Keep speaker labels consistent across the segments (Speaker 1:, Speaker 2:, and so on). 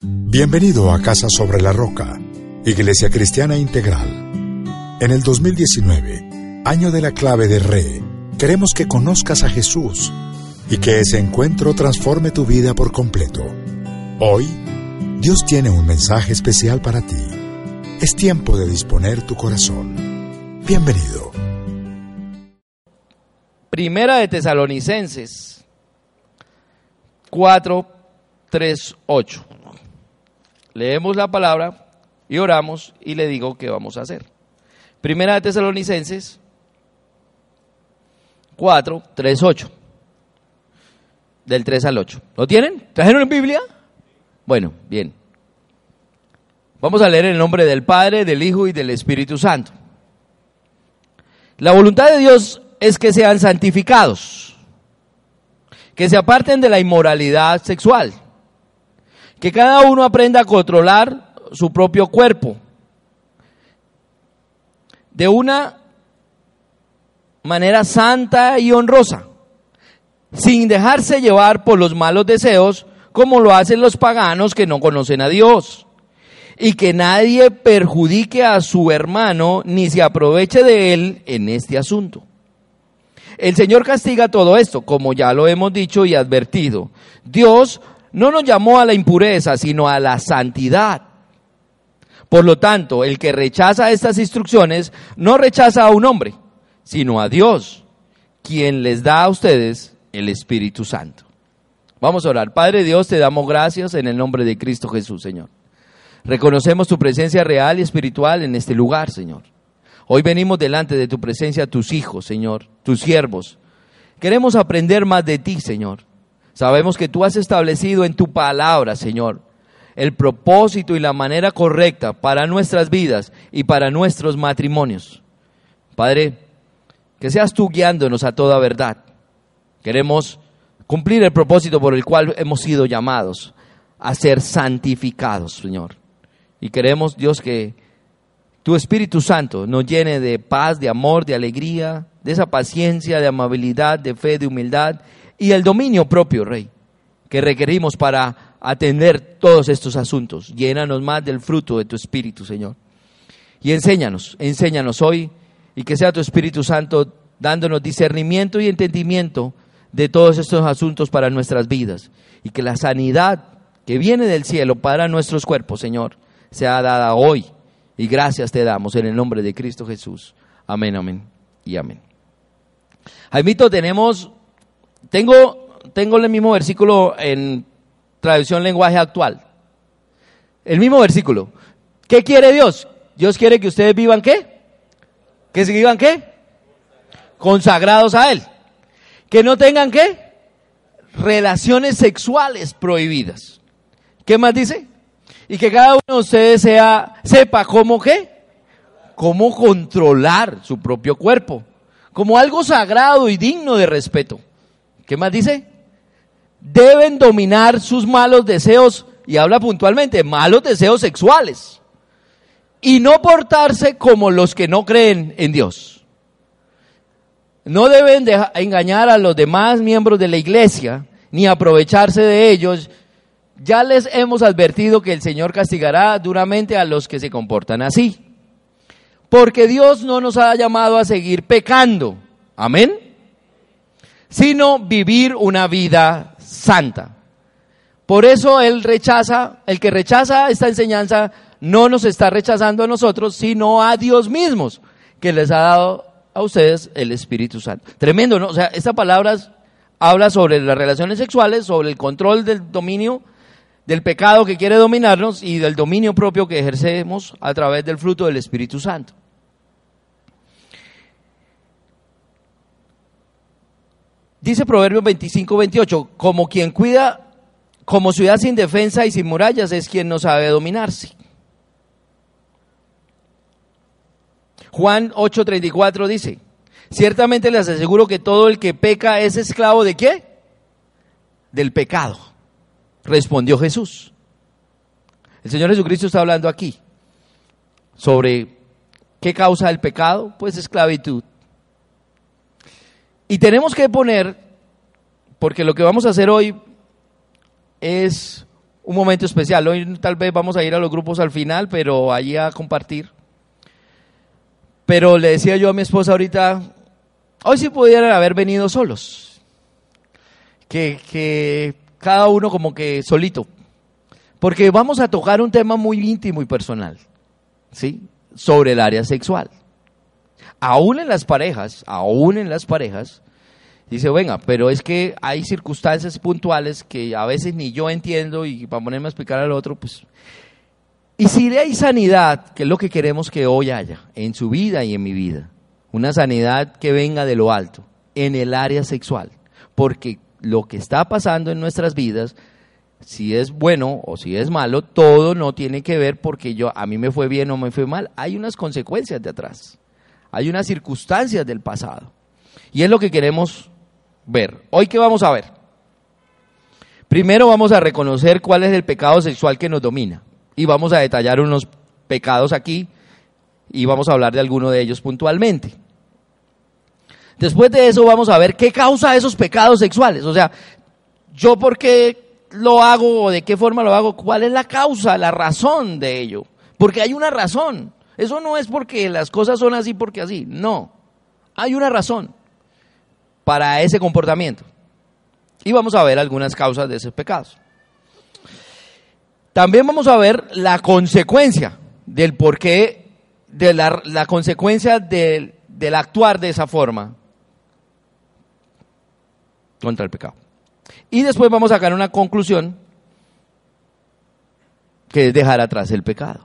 Speaker 1: Bienvenido a Casa sobre la Roca, Iglesia Cristiana Integral. En el 2019, año de la clave de Re, queremos que conozcas a Jesús y que ese encuentro transforme tu vida por completo. Hoy, Dios tiene un mensaje especial para ti. Es tiempo de disponer tu corazón. Bienvenido.
Speaker 2: Primera de Tesalonicenses 4, 3, 8. Leemos la palabra y oramos y le digo qué vamos a hacer. Primera de Tesalonicenses 4, 3, 8. Del 3 al 8. ¿Lo tienen? ¿Trajeron en Biblia? Bueno, bien. Vamos a leer el nombre del Padre, del Hijo y del Espíritu Santo. La voluntad de Dios es que sean santificados, que se aparten de la inmoralidad sexual que cada uno aprenda a controlar su propio cuerpo de una manera santa y honrosa, sin dejarse llevar por los malos deseos como lo hacen los paganos que no conocen a Dios. Y que nadie perjudique a su hermano ni se aproveche de él en este asunto. El Señor castiga todo esto, como ya lo hemos dicho y advertido. Dios no nos llamó a la impureza, sino a la santidad. Por lo tanto, el que rechaza estas instrucciones no rechaza a un hombre, sino a Dios, quien les da a ustedes el Espíritu Santo. Vamos a orar. Padre Dios, te damos gracias en el nombre de Cristo Jesús, Señor. Reconocemos tu presencia real y espiritual en este lugar, Señor. Hoy venimos delante de tu presencia tus hijos, Señor, tus siervos. Queremos aprender más de ti, Señor. Sabemos que tú has establecido en tu palabra, Señor, el propósito y la manera correcta para nuestras vidas y para nuestros matrimonios. Padre, que seas tú guiándonos a toda verdad. Queremos cumplir el propósito por el cual hemos sido llamados a ser santificados, Señor. Y queremos, Dios, que tu Espíritu Santo nos llene de paz, de amor, de alegría, de esa paciencia, de amabilidad, de fe, de humildad y el dominio propio, Rey, que requerimos para atender todos estos asuntos. Llénanos más del fruto de tu Espíritu, Señor. Y enséñanos, enséñanos hoy y que sea tu Espíritu Santo dándonos discernimiento y entendimiento de todos estos asuntos para nuestras vidas. Y que la sanidad que viene del cielo para nuestros cuerpos, Señor, sea dada hoy. Y gracias te damos en el nombre de Cristo Jesús. Amén, amén y amén. Jaimito, tenemos tengo, tengo el mismo versículo en traducción lenguaje actual. El mismo versículo. ¿Qué quiere Dios? Dios quiere que ustedes vivan qué? Que se qué? Consagrados a Él. Que no tengan qué? Relaciones sexuales prohibidas. ¿Qué más dice? Y que cada uno de ustedes sea, sepa cómo qué? Cómo controlar su propio cuerpo. Como algo sagrado y digno de respeto. ¿Qué más dice? Deben dominar sus malos deseos, y habla puntualmente, malos deseos sexuales, y no portarse como los que no creen en Dios. No deben engañar a los demás miembros de la iglesia, ni aprovecharse de ellos. Ya les hemos advertido que el Señor castigará duramente a los que se comportan así. Porque Dios no nos ha llamado a seguir pecando. Amén sino vivir una vida santa. Por eso él rechaza, el que rechaza esta enseñanza no nos está rechazando a nosotros, sino a Dios mismos, que les ha dado a ustedes el Espíritu Santo. Tremendo, ¿no? O sea, esta palabra habla sobre las relaciones sexuales, sobre el control del dominio, del pecado que quiere dominarnos y del dominio propio que ejercemos a través del fruto del Espíritu Santo. Dice Proverbios 25, 28, como quien cuida como ciudad sin defensa y sin murallas es quien no sabe dominarse. Juan 8:34 dice, ciertamente les aseguro que todo el que peca es esclavo de qué? Del pecado, respondió Jesús. El Señor Jesucristo está hablando aquí sobre qué causa el pecado, pues esclavitud. Y tenemos que poner, porque lo que vamos a hacer hoy es un momento especial. Hoy tal vez vamos a ir a los grupos al final, pero allí a compartir. Pero le decía yo a mi esposa ahorita, hoy sí pudieran haber venido solos. Que, que cada uno como que solito. Porque vamos a tocar un tema muy íntimo y personal. ¿Sí? Sobre el área sexual. Aún en las parejas, aún en las parejas, dice, venga, pero es que hay circunstancias puntuales que a veces ni yo entiendo y para ponerme a explicar al otro, pues y si hay sanidad, que es lo que queremos que hoy haya en su vida y en mi vida, una sanidad que venga de lo alto, en el área sexual, porque lo que está pasando en nuestras vidas, si es bueno o si es malo, todo no tiene que ver porque yo a mí me fue bien o me fue mal, hay unas consecuencias de atrás, hay unas circunstancias del pasado. Y es lo que queremos ver. Hoy qué vamos a ver? Primero vamos a reconocer cuál es el pecado sexual que nos domina y vamos a detallar unos pecados aquí y vamos a hablar de alguno de ellos puntualmente. Después de eso vamos a ver qué causa esos pecados sexuales, o sea, yo por qué lo hago o de qué forma lo hago, cuál es la causa, la razón de ello, porque hay una razón. Eso no es porque las cosas son así porque así, no. Hay una razón para ese comportamiento. Y vamos a ver algunas causas de esos pecados. También vamos a ver la consecuencia del por qué, de la, consecuencia del, del actuar de esa forma contra el pecado. Y después vamos a sacar una conclusión que es dejar atrás el pecado.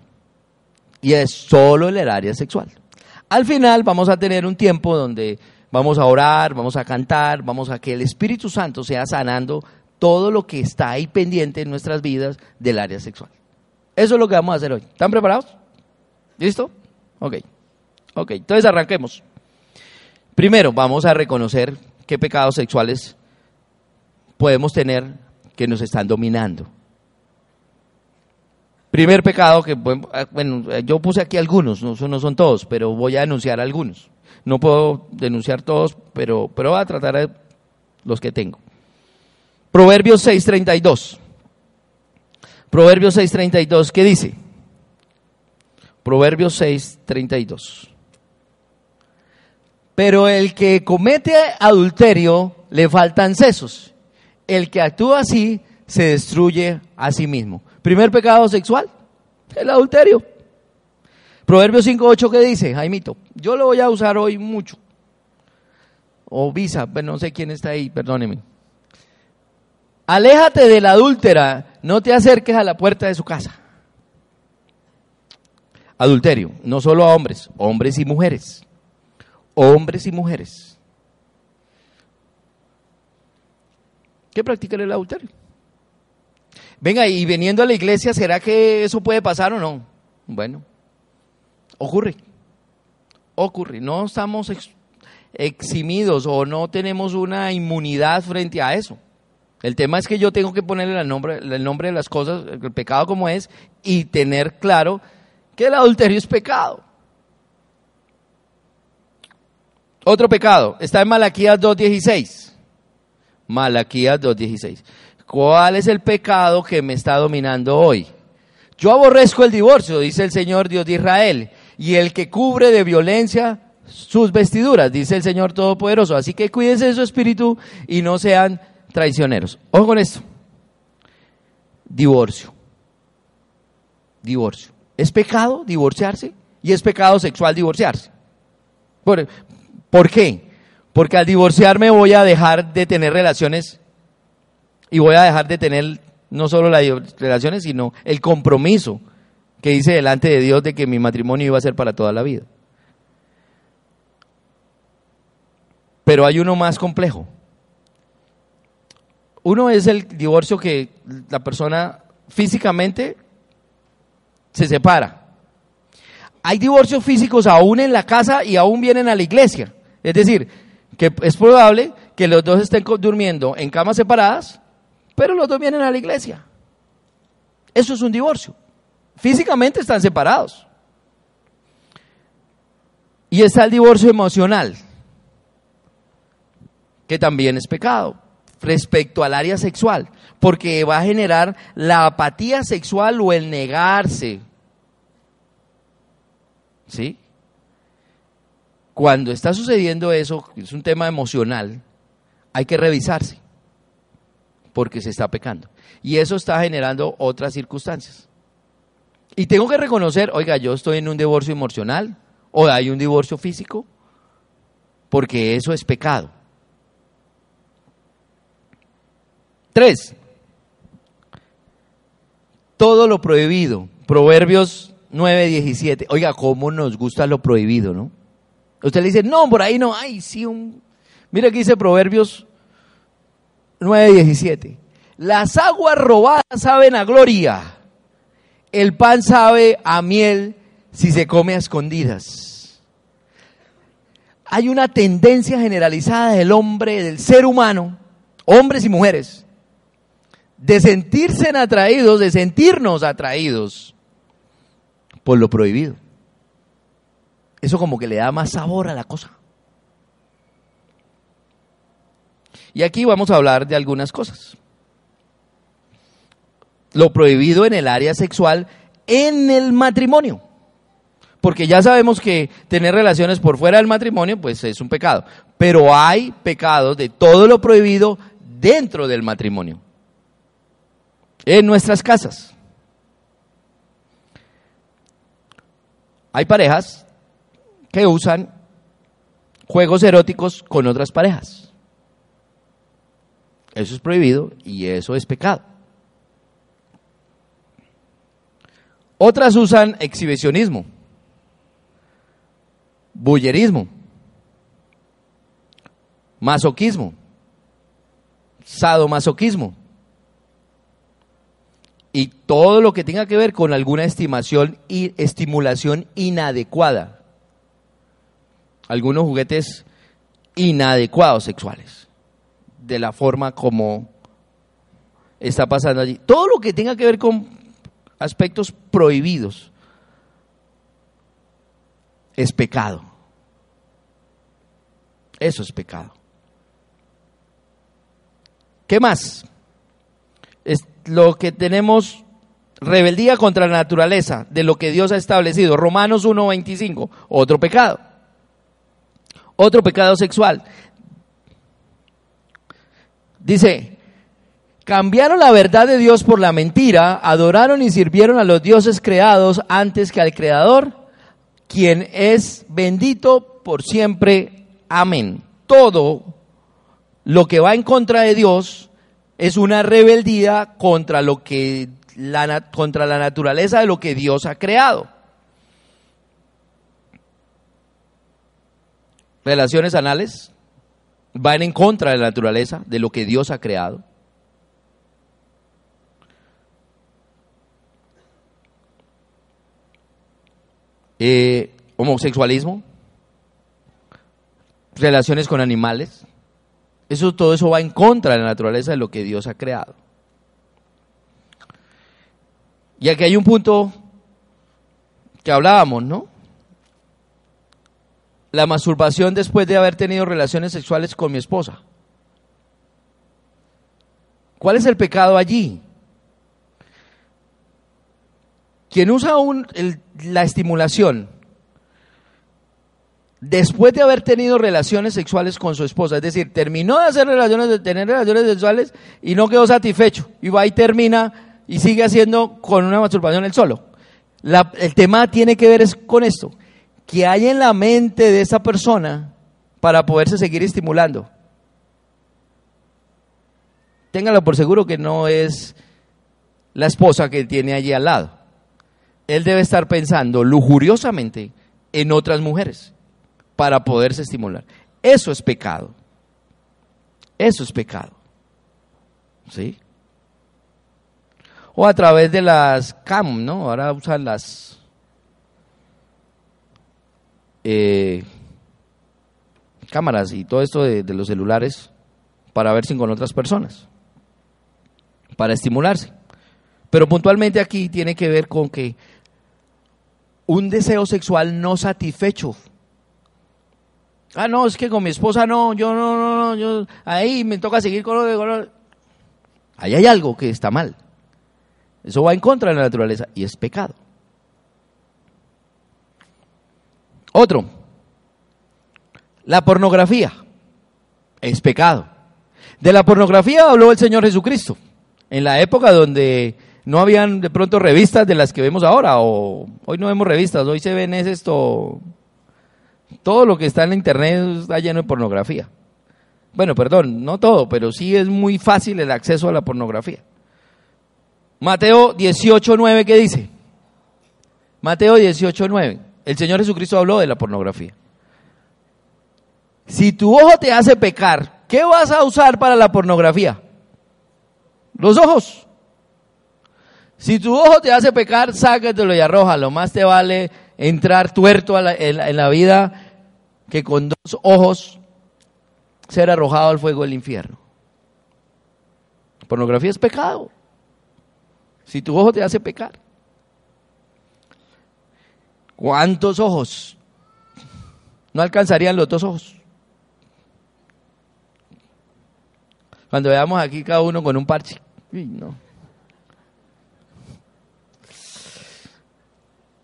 Speaker 2: Y es solo el área sexual. Al final vamos a tener un tiempo donde vamos a orar, vamos a cantar, vamos a que el Espíritu Santo sea sanando todo lo que está ahí pendiente en nuestras vidas del área sexual. Eso es lo que vamos a hacer hoy. ¿Están preparados? ¿Listo? Ok. Ok, entonces arranquemos. Primero, vamos a reconocer qué pecados sexuales podemos tener que nos están dominando. Primer pecado que, bueno, yo puse aquí algunos, no, no son todos, pero voy a denunciar algunos. No puedo denunciar todos, pero, pero voy a tratar los que tengo. Proverbios 6:32. Proverbios 6:32, ¿qué dice? Proverbios 6:32. Pero el que comete adulterio le faltan sesos. El que actúa así se destruye a sí mismo. Primer pecado sexual, el adulterio. Proverbios 5.8, ¿qué dice, Jaimito? Yo lo voy a usar hoy mucho. O Visa, pero pues no sé quién está ahí, perdóneme. Aléjate de la adúltera, no te acerques a la puerta de su casa. Adulterio, no solo a hombres, hombres y mujeres. Hombres y mujeres. ¿Qué practican el adulterio? Venga, y viniendo a la iglesia, ¿será que eso puede pasar o no? Bueno, ocurre. Ocurre. No estamos eximidos o no tenemos una inmunidad frente a eso. El tema es que yo tengo que ponerle el nombre, el nombre de las cosas, el pecado como es, y tener claro que el adulterio es pecado. Otro pecado, está en Malaquías 2.16. Malaquías 2.16. ¿Cuál es el pecado que me está dominando hoy? Yo aborrezco el divorcio, dice el Señor Dios de Israel, y el que cubre de violencia sus vestiduras, dice el Señor Todopoderoso. Así que cuídense de su espíritu y no sean traicioneros. Ojo con esto. Divorcio. Divorcio. ¿Es pecado divorciarse? Y es pecado sexual divorciarse. ¿Por, ¿Por qué? Porque al divorciarme voy a dejar de tener relaciones y voy a dejar de tener no solo las relaciones, sino el compromiso que hice delante de Dios de que mi matrimonio iba a ser para toda la vida. Pero hay uno más complejo Uno es el divorcio que la persona físicamente se separa. Hay divorcios físicos aún en la casa y aún vienen a la iglesia. Es decir, que es probable que los dos estén durmiendo en camas separadas, pero los dos vienen a la iglesia. Eso es un divorcio. Físicamente están separados. Y está el divorcio emocional, que también es pecado respecto al área sexual, porque va a generar la apatía sexual o el negarse. ¿Sí? Cuando está sucediendo eso, es un tema emocional, hay que revisarse, porque se está pecando. Y eso está generando otras circunstancias. Y tengo que reconocer, oiga, yo estoy en un divorcio emocional o hay un divorcio físico, porque eso es pecado. Tres, todo lo prohibido. Proverbios 9, 17. Oiga, cómo nos gusta lo prohibido, ¿no? Usted le dice, no, por ahí no, ay, sí, un... Mira que dice Proverbios 9, 17. Las aguas robadas saben a gloria. El pan sabe a miel si se come a escondidas. Hay una tendencia generalizada del hombre, del ser humano, hombres y mujeres, de sentirse atraídos, de sentirnos atraídos por lo prohibido. Eso como que le da más sabor a la cosa. Y aquí vamos a hablar de algunas cosas. Lo prohibido en el área sexual en el matrimonio. Porque ya sabemos que tener relaciones por fuera del matrimonio pues es un pecado. Pero hay pecados de todo lo prohibido dentro del matrimonio. En nuestras casas. Hay parejas que usan juegos eróticos con otras parejas. Eso es prohibido y eso es pecado. Otras usan exhibicionismo, bullerismo, masoquismo, sadomasoquismo y todo lo que tenga que ver con alguna estimación y estimulación inadecuada. Algunos juguetes inadecuados sexuales, de la forma como está pasando allí. Todo lo que tenga que ver con aspectos prohibidos es pecado. Eso es pecado. ¿Qué más? Es lo que tenemos rebeldía contra la naturaleza de lo que Dios ha establecido. Romanos 1.25, otro pecado. Otro pecado sexual. Dice, cambiaron la verdad de Dios por la mentira, adoraron y sirvieron a los dioses creados antes que al Creador, quien es bendito por siempre. Amén. Todo lo que va en contra de Dios es una rebeldía contra lo que la, contra la naturaleza de lo que Dios ha creado. Relaciones anales van en contra de la naturaleza de lo que Dios ha creado. Eh, homosexualismo, relaciones con animales, eso, todo eso va en contra de la naturaleza de lo que Dios ha creado. Y aquí hay un punto que hablábamos, ¿no? La masturbación después de haber tenido relaciones sexuales con mi esposa. ¿Cuál es el pecado allí? Quien usa la estimulación después de haber tenido relaciones sexuales con su esposa, es decir, terminó de hacer relaciones, de tener relaciones sexuales y no quedó satisfecho, y va y termina y sigue haciendo con una masturbación él solo. el tema tiene que ver es con esto, que hay en la mente de esa persona para poderse seguir estimulando. Téngalo por seguro que no es la esposa que tiene allí al lado. Él debe estar pensando lujuriosamente en otras mujeres para poderse estimular. Eso es pecado. Eso es pecado. ¿Sí? O a través de las cam, ¿no? Ahora usan las eh, cámaras y todo esto de, de los celulares para verse con otras personas, para estimularse. Pero puntualmente aquí tiene que ver con que un deseo sexual no satisfecho. Ah, no, es que con mi esposa no, yo no, no, no, yo ahí me toca seguir con lo de... Ahí hay algo que está mal. Eso va en contra de la naturaleza y es pecado. Otro, la pornografía es pecado. De la pornografía habló el Señor Jesucristo, en la época donde no habían de pronto revistas de las que vemos ahora, o hoy no vemos revistas, hoy se ven es esto, todo lo que está en la internet está lleno de pornografía. Bueno, perdón, no todo, pero sí es muy fácil el acceso a la pornografía. Mateo 18.9, ¿qué dice? Mateo 18.9. El Señor Jesucristo habló de la pornografía. Si tu ojo te hace pecar, ¿qué vas a usar para la pornografía? Los ojos. Si tu ojo te hace pecar, sácatelo y arrójalo. Más te vale entrar tuerto a la- en, la, en la vida que con dos ojos ser arrojado al fuego del infierno. Pornografía es pecado. Si tu ojo te hace pecar. ¿Cuántos ojos? No alcanzarían los dos ojos. Cuando veamos aquí cada uno con un parche. No.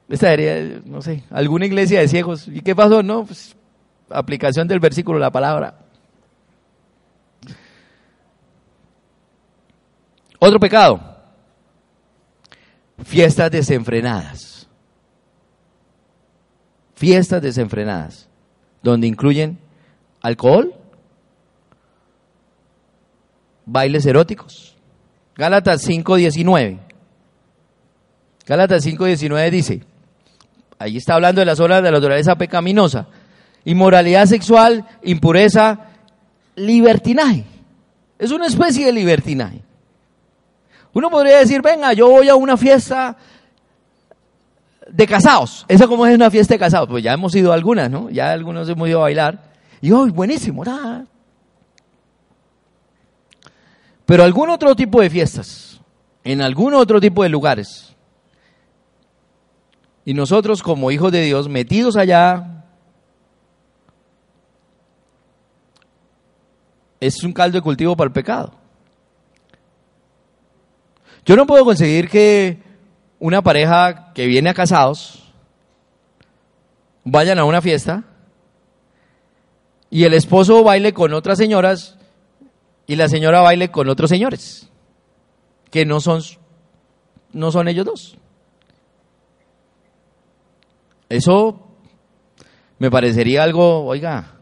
Speaker 2: Esta sería, no sé, alguna iglesia de ciegos. ¿Y qué pasó? No, pues, aplicación del versículo, la palabra. Otro pecado. Fiestas desenfrenadas. Fiestas desenfrenadas. Donde incluyen alcohol, bailes eróticos. Gálatas 5:19. Gálatas 5:19 dice, ahí está hablando de las obras de la naturaleza pecaminosa, inmoralidad sexual, impureza, libertinaje. Es una especie de libertinaje. Uno podría decir, venga, yo voy a una fiesta de casados. ¿Esa cómo es una fiesta de casados? Pues ya hemos ido a algunas, ¿no? Ya algunos hemos ido a bailar. Y hoy, buenísimo, nada. Pero algún otro tipo de fiestas, en algún otro tipo de lugares. Y nosotros como hijos de Dios, metidos allá, es un caldo de cultivo para el pecado. Yo no puedo conseguir que una pareja que viene a casados vayan a una fiesta y el esposo baile con otras señoras y la señora baile con otros señores que no son no son ellos dos. Eso me parecería algo, oiga,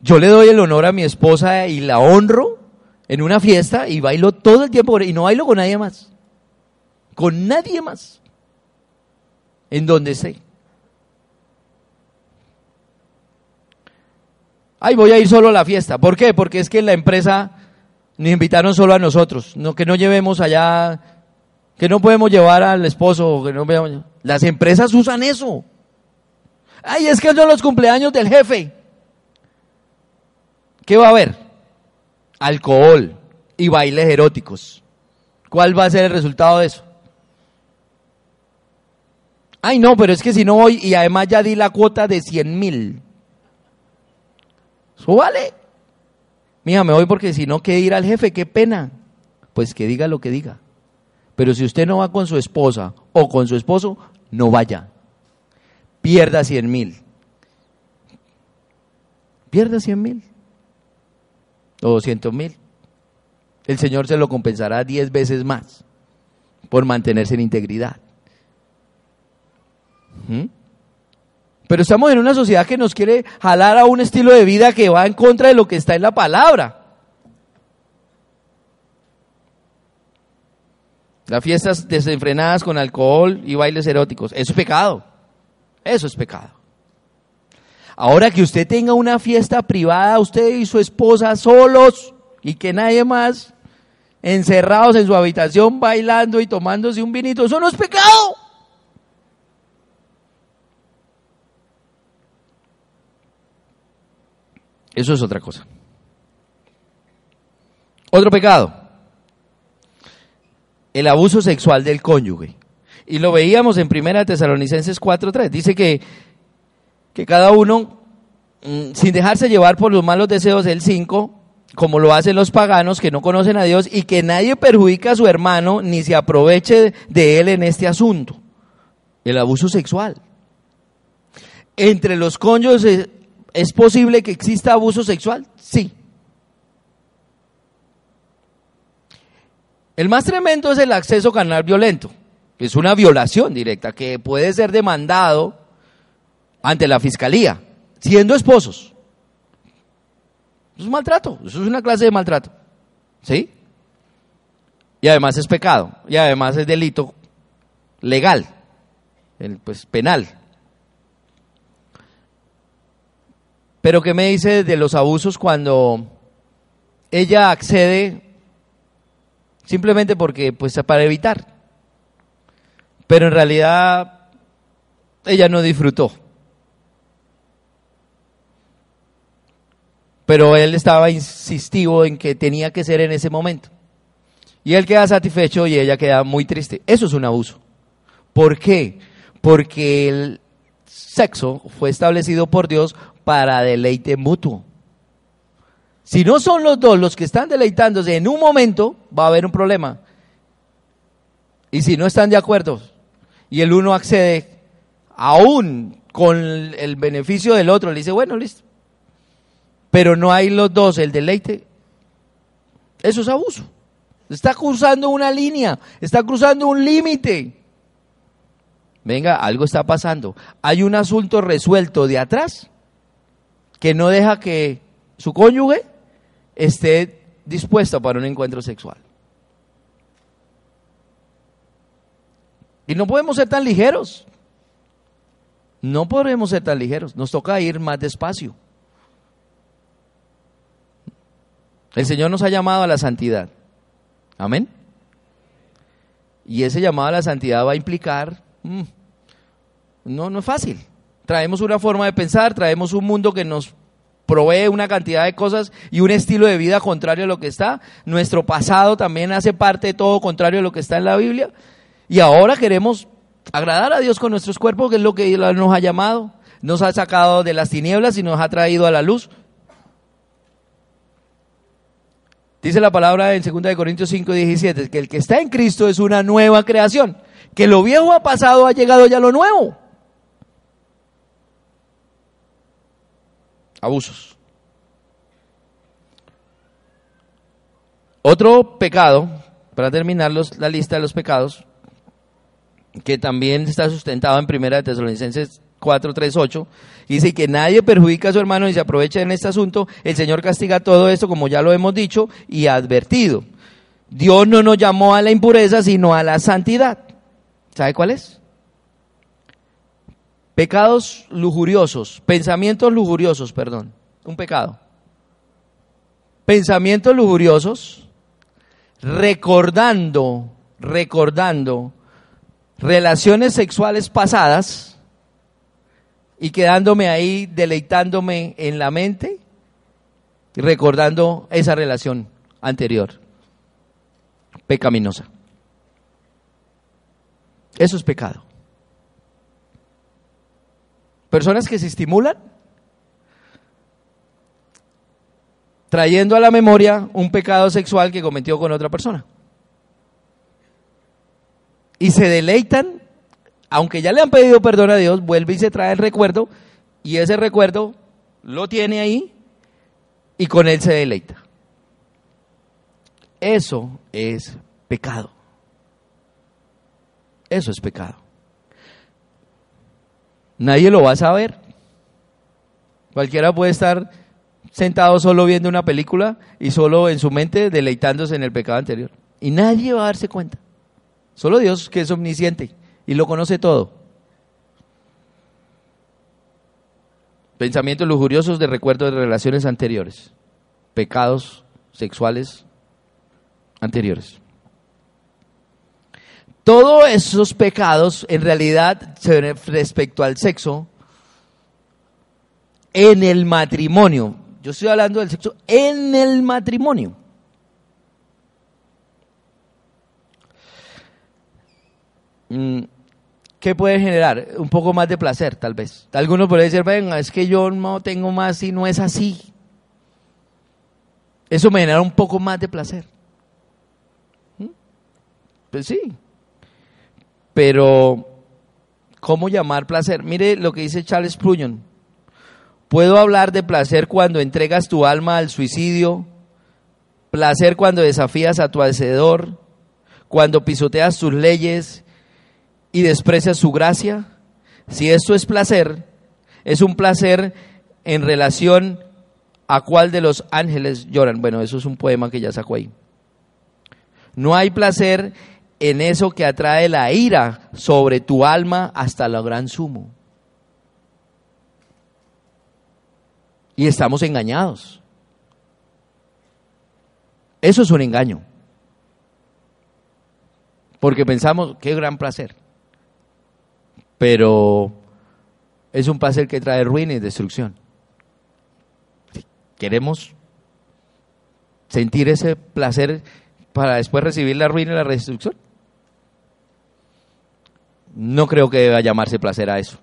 Speaker 2: yo le doy el honor a mi esposa y la honro en una fiesta y bailo todo el tiempo y no bailo con nadie más. Con nadie más. En donde esté. Ay, voy a ir solo a la fiesta. ¿Por qué? Porque es que en la empresa nos invitaron solo a nosotros. No, que no llevemos allá, que no podemos llevar al esposo. Que no Las empresas usan eso. Ay, es que son los cumpleaños del jefe. ¿Qué va a haber? Alcohol y bailes eróticos. ¿Cuál va a ser el resultado de eso? Ay, no, pero es que si no voy y además ya di la cuota de 100 mil. Eso vale. Mija, me voy porque si no, ¿qué ir al jefe? Qué pena. Pues que diga lo que diga. Pero si usted no va con su esposa o con su esposo, no vaya. Pierda 100 mil. Pierda 100 mil. O 200 mil. El Señor se lo compensará 10 veces más por mantenerse en integridad. ¿Mm? Pero estamos en una sociedad que nos quiere jalar a un estilo de vida que va en contra de lo que está en la palabra. Las fiestas desenfrenadas con alcohol y bailes eróticos. Eso es pecado. Eso es pecado. Ahora que usted tenga una fiesta privada, usted y su esposa solos, y que nadie más, encerrados en su habitación bailando y tomándose un vinito. Eso no es pecado. Eso es otra cosa. Otro pecado. El abuso sexual del cónyuge. Y lo veíamos en Primera Tesalonicenses 4.3. Dice que, que cada uno, mm, sin dejarse llevar por los malos deseos, el 5, como lo hacen los paganos que no conocen a Dios, y que nadie perjudica a su hermano ni se aproveche de él en este asunto. El abuso sexual. Entre los cónyuges ¿Es posible que exista abuso sexual? Sí. El más tremendo es el acceso canal violento. Es una violación directa que puede ser demandado ante la fiscalía, siendo esposos. Eso es maltrato, eso es una clase de maltrato. ¿Sí? Y además es pecado, y además es delito legal, pues penal. Pero ¿qué me dice de los abusos cuando ella accede simplemente porque, pues, para evitar? Pero en realidad ella no disfrutó. Pero él estaba insistivo en que tenía que ser en ese momento. Y él queda satisfecho y ella queda muy triste. Eso es un abuso. ¿Por qué? Porque el sexo fue establecido por Dios para deleite mutuo. Si no son los dos los que están deleitándose en un momento, va a haber un problema. Y si no están de acuerdo y el uno accede aún con el beneficio del otro, le dice, bueno, listo. Pero no hay los dos, el deleite, eso es abuso. Está cruzando una línea, está cruzando un límite. Venga, algo está pasando. Hay un asunto resuelto de atrás que no deja que su cónyuge esté dispuesto para un encuentro sexual. Y no podemos ser tan ligeros. No podemos ser tan ligeros. Nos toca ir más despacio. El Señor nos ha llamado a la santidad. Amén. Y ese llamado a la santidad va a implicar, mm, no, no es fácil. Traemos una forma de pensar, traemos un mundo que nos provee una cantidad de cosas y un estilo de vida contrario a lo que está. Nuestro pasado también hace parte de todo contrario a lo que está en la Biblia. Y ahora queremos agradar a Dios con nuestros cuerpos, que es lo que Él nos ha llamado. Nos ha sacado de las tinieblas y nos ha traído a la luz. Dice la palabra en 2 Corintios 5, 17, que el que está en Cristo es una nueva creación, que lo viejo ha pasado, ha llegado ya lo nuevo. abusos. Otro pecado, para terminar la lista de los pecados, que también está sustentado en Primera de Tesalonicenses 4, 3, 8, dice que nadie perjudica a su hermano y se aprovecha en este asunto, el Señor castiga todo esto, como ya lo hemos dicho y advertido. Dios no nos llamó a la impureza, sino a la santidad. ¿Sabe cuál es? Pecados lujuriosos, pensamientos lujuriosos, perdón, un pecado. Pensamientos lujuriosos, recordando, recordando relaciones sexuales pasadas y quedándome ahí deleitándome en la mente, recordando esa relación anterior, pecaminosa. Eso es pecado. Personas que se estimulan trayendo a la memoria un pecado sexual que cometió con otra persona. Y se deleitan, aunque ya le han pedido perdón a Dios, vuelve y se trae el recuerdo, y ese recuerdo lo tiene ahí y con él se deleita. Eso es pecado. Eso es pecado. Nadie lo va a saber. Cualquiera puede estar sentado solo viendo una película y solo en su mente deleitándose en el pecado anterior. Y nadie va a darse cuenta. Solo Dios que es omnisciente y lo conoce todo. Pensamientos lujuriosos de recuerdo de relaciones anteriores. Pecados sexuales anteriores. Todos esos pecados, en realidad, respecto al sexo, en el matrimonio, yo estoy hablando del sexo en el matrimonio. ¿Qué puede generar? Un poco más de placer, tal vez. Algunos pueden decir, venga, es que yo no tengo más y no es así. Eso me genera un poco más de placer. ¿Mm? Pues sí. Pero, ¿cómo llamar placer? Mire lo que dice Charles Spurgeon. Puedo hablar de placer cuando entregas tu alma al suicidio, placer cuando desafías a tu hacedor, cuando pisoteas sus leyes y desprecias su gracia. Si esto es placer, es un placer en relación a cuál de los ángeles lloran. Bueno, eso es un poema que ya sacó ahí. No hay placer en eso que atrae la ira sobre tu alma hasta lo gran sumo. y estamos engañados. Eso es un engaño. Porque pensamos, qué gran placer. Pero es un placer que trae ruina y destrucción. Queremos sentir ese placer para después recibir la ruina y la destrucción. No creo que deba llamarse placer a eso.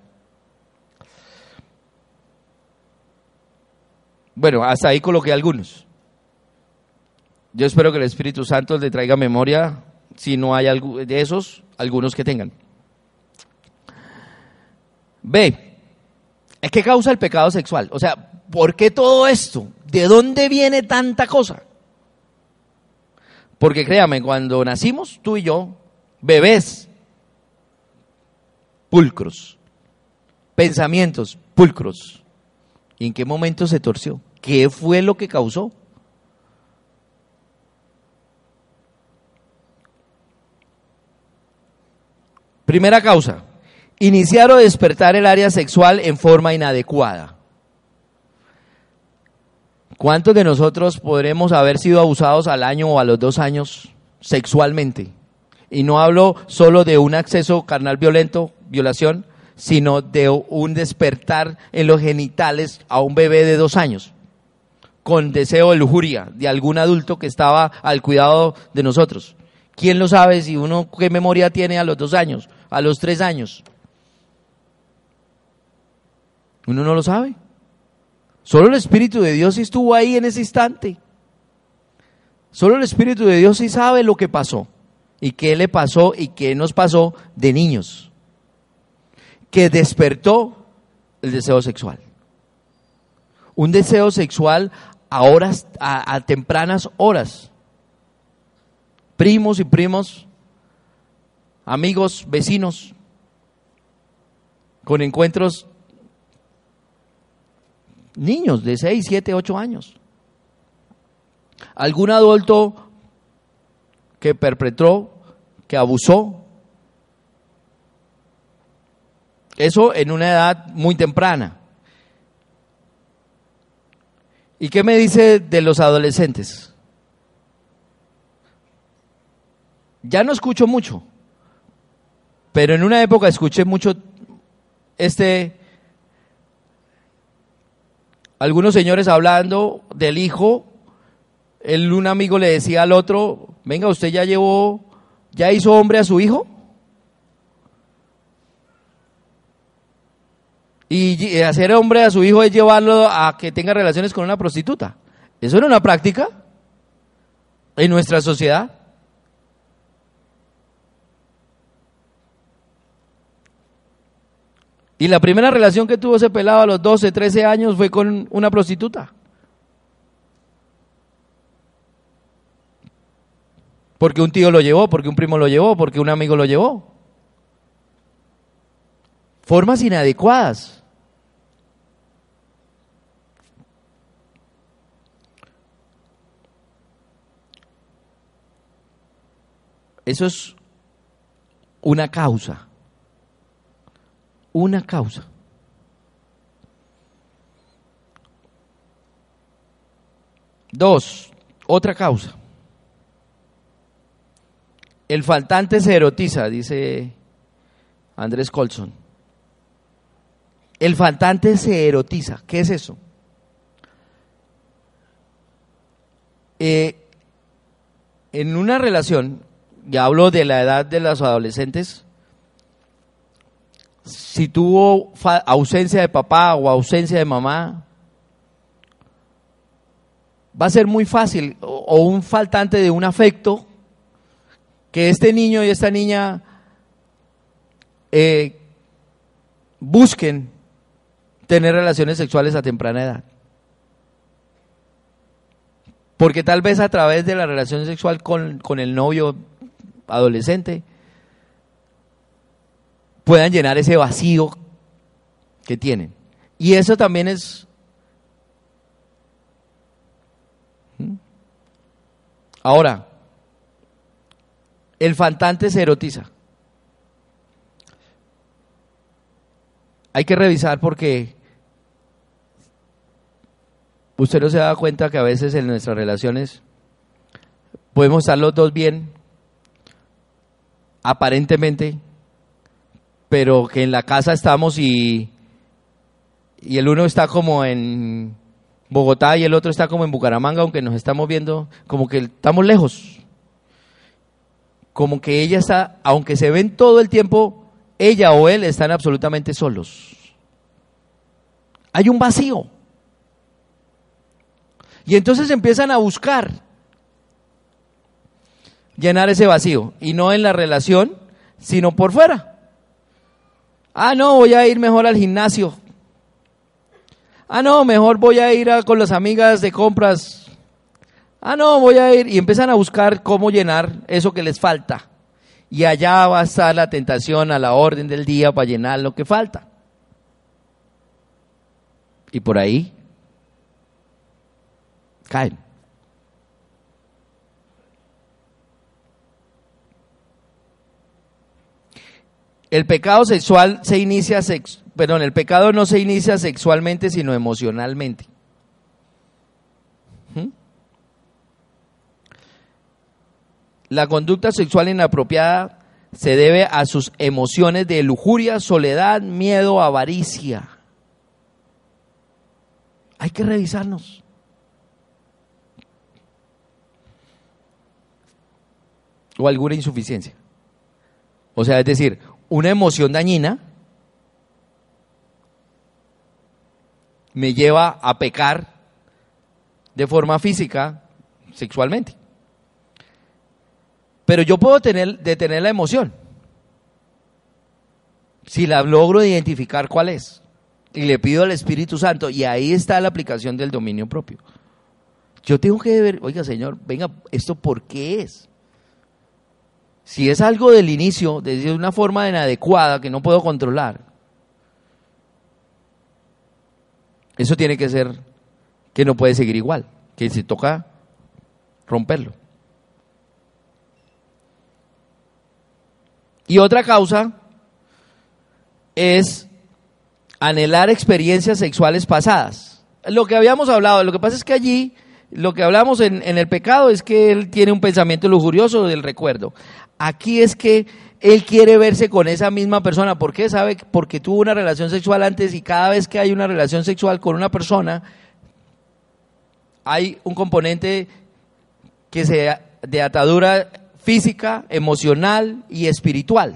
Speaker 2: Bueno, hasta ahí coloqué algunos. Yo espero que el Espíritu Santo le traiga memoria, si no hay de esos, algunos que tengan. B. ¿Qué causa el pecado sexual? O sea, ¿por qué todo esto? ¿De dónde viene tanta cosa? Porque créame, cuando nacimos, tú y yo, bebés, pulcros, pensamientos, pulcros. ¿Y en qué momento se torció? ¿Qué fue lo que causó? Primera causa, iniciar o despertar el área sexual en forma inadecuada. ¿Cuántos de nosotros podremos haber sido abusados al año o a los dos años sexualmente? Y no hablo solo de un acceso carnal violento, violación, sino de un despertar en los genitales a un bebé de dos años con deseo de lujuria de algún adulto que estaba al cuidado de nosotros. ¿Quién lo sabe si uno qué memoria tiene a los dos años, a los tres años? Uno no lo sabe. Solo el Espíritu de Dios estuvo ahí en ese instante. Solo el Espíritu de Dios sí sabe lo que pasó y qué le pasó y qué nos pasó de niños. Que despertó el deseo sexual. Un deseo sexual a horas, a, tempranas horas. Primos y primos, amigos, vecinos, con encuentros niños de 6, 7, 8 años. Algún adulto que perpetró, que abusó. Eso en una edad muy temprana. ¿Y qué me dice de los adolescentes? Ya no escucho mucho, pero en una época escuché mucho este algunos señores hablando del hijo, el, un amigo le decía al otro, venga, usted ya llevó, ya hizo hombre a su hijo. Y hacer hombre a su hijo es llevarlo a que tenga relaciones con una prostituta. ¿Eso era una práctica en nuestra sociedad? Y la primera relación que tuvo ese pelado a los 12, 13 años fue con una prostituta. Porque un tío lo llevó, porque un primo lo llevó, porque un amigo lo llevó. Formas inadecuadas. Eso es una causa. Una causa. Dos, otra causa. El faltante se erotiza, dice Andrés Colson. El faltante se erotiza. ¿Qué es eso? Eh, en una relación, ya hablo de la edad de los adolescentes, si tuvo ausencia de papá o ausencia de mamá, va a ser muy fácil, o, un faltante de un afecto, que este niño y esta niña eh, busquen tener relaciones sexuales a temprana edad. Porque tal vez a través de la relación sexual con, con el novio adolescente puedan llenar ese vacío que tienen. Y eso también es... ¿Mm? Ahora, el faltante se erotiza. Hay que revisar porque usted no se da cuenta que a veces en nuestras relaciones podemos estar los dos bien, aparentemente, pero que en la casa estamos y, y el uno está como en Bogotá y el otro está como en Bucaramanga, aunque nos estamos viendo como que estamos lejos. Como que ella está, aunque se ven todo el tiempo, ella o él están absolutamente solos. Hay un vacío. Y entonces empiezan a buscar llenar ese vacío. Y no en la relación, sino por fuera. Ah, no, voy a ir mejor al gimnasio. Ah, no, mejor voy a ir con las amigas de compras. Ah, no, voy a ir. Y empiezan a buscar cómo llenar eso que les falta. Y allá va a estar la tentación a la orden del día para llenar lo que falta. Y por ahí caen. El pecado sexual se inicia, sex, perdón, el pecado no se inicia sexualmente, sino emocionalmente. ¿Mm? La conducta sexual inapropiada se debe a sus emociones de lujuria, soledad, miedo, avaricia. Hay que revisarnos. o alguna insuficiencia. O sea, es decir, una emoción dañina me lleva a pecar de forma física sexualmente. Pero yo puedo tener, detener la emoción si la logro identificar cuál es. Y le pido al Espíritu Santo, y ahí está la aplicación del dominio propio. Yo tengo que ver, oiga Señor, venga, ¿esto por qué es? Si es algo del inicio, de una forma inadecuada que no puedo controlar, eso tiene que ser que no puede seguir igual, que se toca romperlo. Y otra causa es anhelar experiencias sexuales pasadas. Lo que habíamos hablado, lo que pasa es que allí lo que hablamos en, el pecado es que él tiene un pensamiento lujurioso del recuerdo. Aquí es que él quiere verse con esa misma persona. ¿Por qué? Sabe porque tuvo una relación sexual antes y cada vez que hay una relación sexual con una persona, hay un componente que se de atadura física, emocional y espiritual.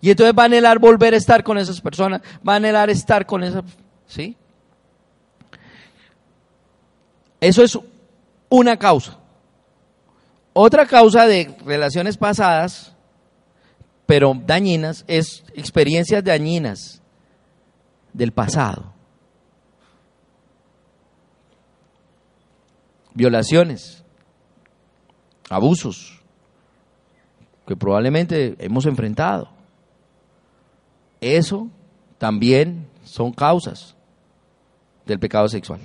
Speaker 2: Y entonces va a anhelar volver a estar con esas personas, va a anhelar estar con esas, ¿sí? Eso es una causa. Otra causa de relaciones pasadas, pero dañinas, es experiencias dañinas del pasado. Violaciones, abusos, que probablemente hemos enfrentado. Eso también son causas del pecado sexual.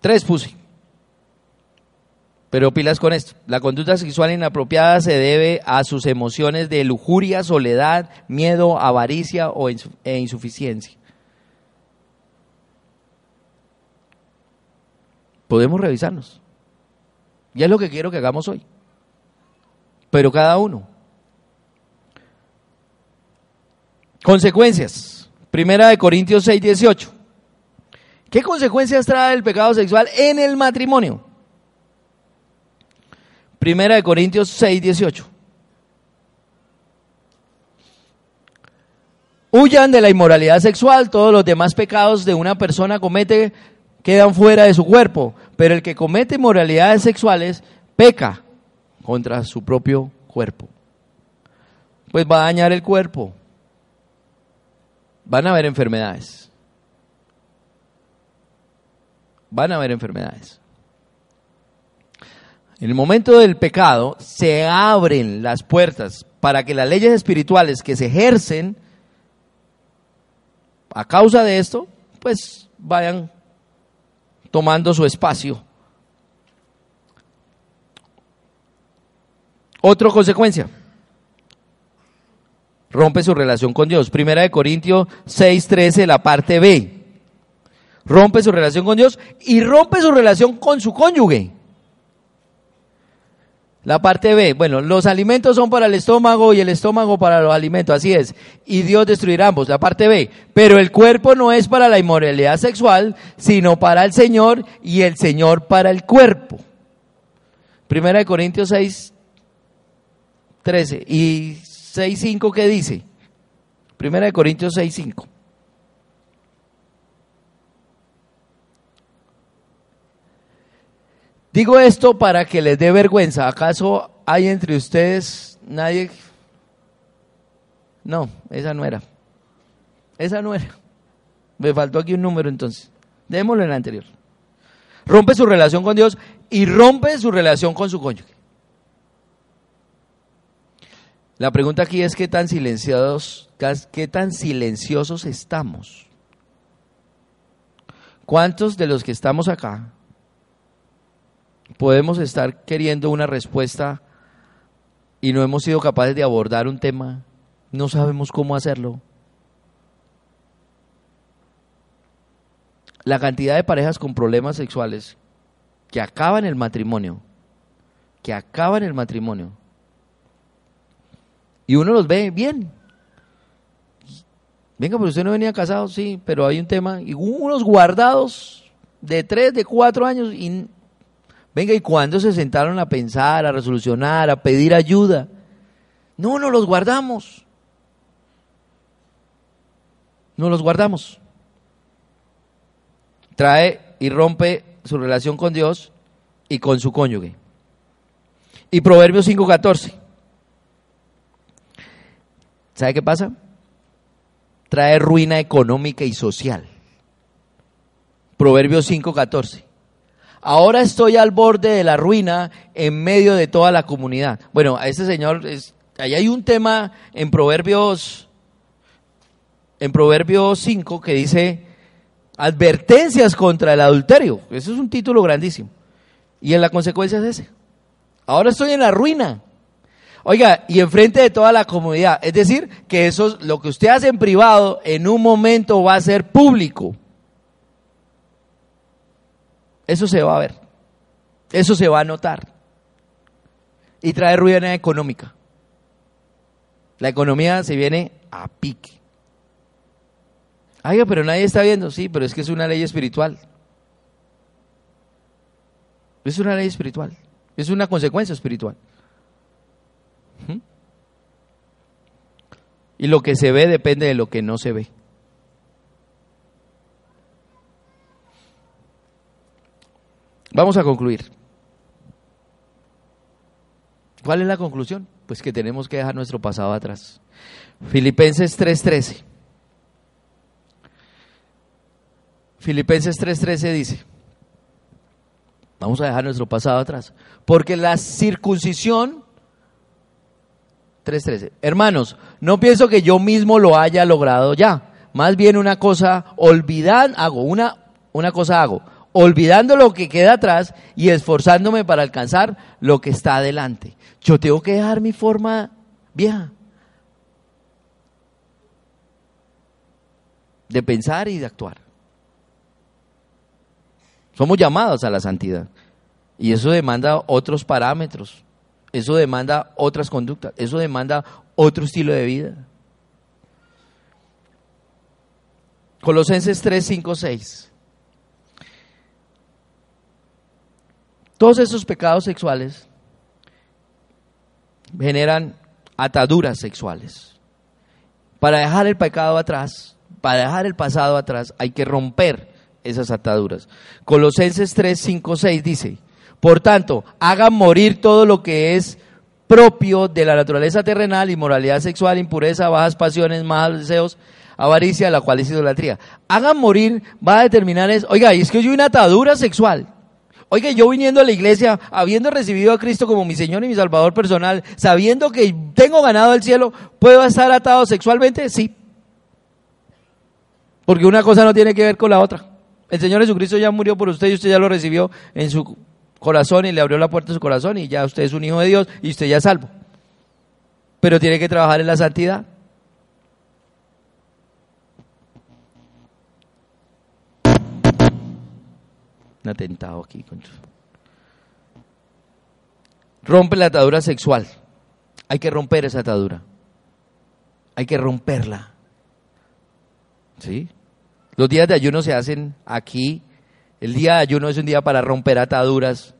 Speaker 2: Tres puse. Pero pilas con esto. La conducta sexual inapropiada se debe a sus emociones de lujuria, soledad, miedo, avaricia o e insuficiencia. Podemos revisarnos. Y es lo que quiero que hagamos hoy. Pero cada uno. Consecuencias. Primera de Corintios 6, 18. ¿Qué consecuencias trae el pecado sexual en el matrimonio? Primera de Corintios 6, 18. Huyan de la inmoralidad sexual, todos los demás pecados de una persona comete quedan fuera de su cuerpo, pero el que comete inmoralidades sexuales peca contra su propio cuerpo. Pues va a dañar el cuerpo. Van a haber enfermedades. Van a haber enfermedades. En el momento del pecado se abren las puertas para que las leyes espirituales que se ejercen a causa de esto, pues vayan tomando su espacio. Otra consecuencia. Rompe su relación con Dios. Primera de Corintios 6:13, la parte B. Rompe su relación con Dios y rompe su relación con su cónyuge. La parte B, bueno, los alimentos son para el estómago y el estómago para los alimentos, así es. Y Dios destruirá ambos, la parte B. Pero el cuerpo no es para la inmoralidad sexual, sino para el Señor y el Señor para el cuerpo. Primera de Corintios 6, 13 y 6, 5, ¿qué dice? Primera de Corintios 6, 5. Digo esto para que les dé vergüenza. ¿Acaso hay entre ustedes nadie? No, esa no era. Esa no era. Me faltó aquí un número entonces. Démoslo en la anterior. Rompe su relación con Dios y rompe su relación con su cónyuge. La pregunta aquí es qué tan silenciados, qué tan silenciosos estamos. ¿Cuántos de los que estamos acá podemos estar queriendo una respuesta y no hemos sido capaces de abordar un tema, no sabemos cómo hacerlo. La cantidad de parejas con problemas sexuales que acaban el matrimonio, que acaban el matrimonio, y uno los ve bien. Venga, pero usted no venía casado, sí, pero hay un tema, y unos guardados de tres, de cuatro años, y Venga, ¿y cuándo se sentaron a pensar, a resolucionar, a pedir ayuda? No, no los guardamos. No los guardamos. Trae y rompe su relación con Dios y con su cónyuge. Y Proverbios 5:14. ¿Sabe qué pasa? Trae ruina económica y social. Proverbios 5:14. Ahora estoy al borde de la ruina en medio de toda la comunidad. Bueno, a este señor, ahí hay un tema en Proverbios, en Proverbios 5 que dice advertencias contra el adulterio. Eso es un título grandísimo. Y en la consecuencia es ese. Ahora estoy en la ruina. Oiga, y enfrente de toda la comunidad. Es decir, que eso, lo que usted hace en privado, en un momento va a ser público. Eso se va a ver. Eso se va a notar. Y trae ruina económica. La economía se viene a pique. Ay, pero nadie está viendo. Sí, pero es que es una ley espiritual. Es una ley espiritual. Es una consecuencia espiritual. ¿Mm? Y lo que se ve depende de lo que no se ve. Vamos a concluir. ¿Cuál es la conclusión? Pues que tenemos que dejar nuestro pasado atrás. Filipenses 3:13. Filipenses 3:13 dice, vamos a dejar nuestro pasado atrás, porque la circuncisión 3:13. Hermanos, no pienso que yo mismo lo haya logrado ya. Más bien una cosa olvidad hago, una una cosa hago, olvidando lo que queda atrás y esforzándome para alcanzar lo que está adelante. Yo tengo que dejar mi forma vieja de pensar y de actuar. Somos llamados a la santidad. Y eso demanda otros parámetros, eso demanda otras conductas, eso demanda otro estilo de vida. Colosenses 3, 5, 6. Todos esos pecados sexuales generan ataduras sexuales. Para dejar el pecado atrás, para dejar el pasado atrás, hay que romper esas ataduras. Colosenses 3, 5, 6 dice, por tanto, hagan morir todo lo que es propio de la naturaleza terrenal, inmoralidad sexual, impureza, bajas pasiones, malos deseos, avaricia, la cual es idolatría. Hagan morir, va a determinar es, oiga, es que yo una atadura sexual. Oiga, yo viniendo a la iglesia, habiendo recibido a Cristo como mi Señor y mi Salvador personal, sabiendo que tengo ganado el cielo, ¿puedo estar atado sexualmente? Sí. Porque una cosa no tiene que ver con la otra. El Señor Jesucristo ya murió por usted y usted ya lo recibió en su corazón y le abrió la puerta de su corazón y ya usted es un hijo de Dios y usted ya es salvo. Pero tiene que trabajar en la santidad. Atentado aquí. Rompe la atadura sexual. Hay que romper esa atadura. Hay que romperla. ¿Sí? Los días de ayuno se hacen aquí. El día de ayuno es un día para romper ataduras.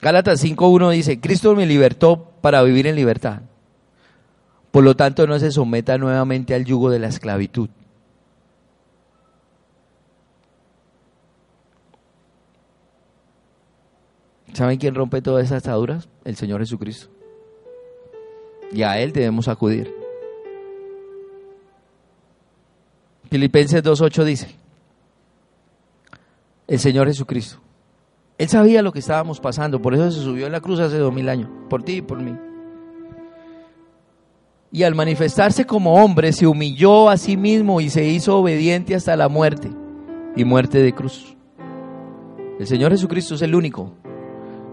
Speaker 2: Gálatas 5.1 dice, Cristo me libertó para vivir en libertad. Por lo tanto, no se someta nuevamente al yugo de la esclavitud. ¿Saben quién rompe todas esas ataduras? El Señor Jesucristo. Y a Él debemos acudir. Filipenses 2.8 dice, el Señor Jesucristo. Él sabía lo que estábamos pasando, por eso se subió en la cruz hace dos mil años, por ti y por mí. Y al manifestarse como hombre, se humilló a sí mismo y se hizo obediente hasta la muerte y muerte de cruz. El Señor Jesucristo es el único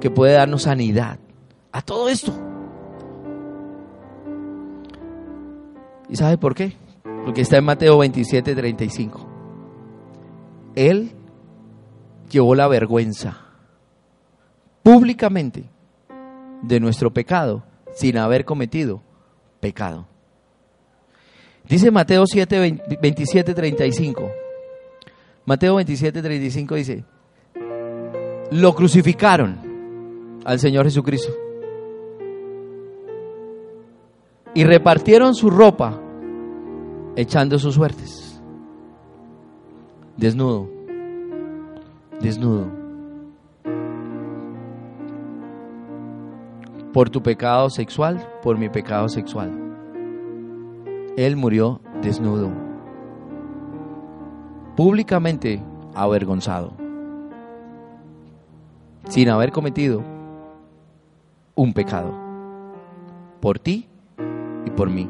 Speaker 2: que puede darnos sanidad a todo esto. ¿Y sabe por qué? Porque está en Mateo 27, 35. Él llevó la vergüenza públicamente de nuestro pecado sin haber cometido pecado. Dice Mateo 7, 27, 35. Mateo 27, 35 dice, lo crucificaron al Señor Jesucristo. Y repartieron su ropa echando sus suertes. Desnudo, desnudo. Por tu pecado sexual, por mi pecado sexual. Él murió desnudo, públicamente avergonzado, sin haber cometido un pecado. Por ti y por mí.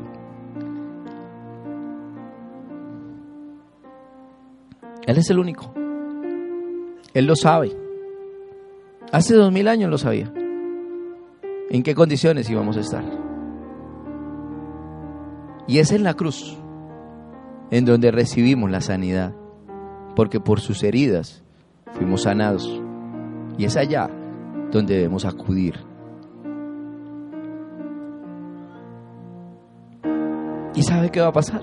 Speaker 2: Él es el único. Él lo sabe. Hace dos mil años lo sabía. ¿En qué condiciones íbamos a estar? Y es en la cruz en donde recibimos la sanidad, porque por sus heridas fuimos sanados. Y es allá donde debemos acudir ¿Y sabe qué va a pasar?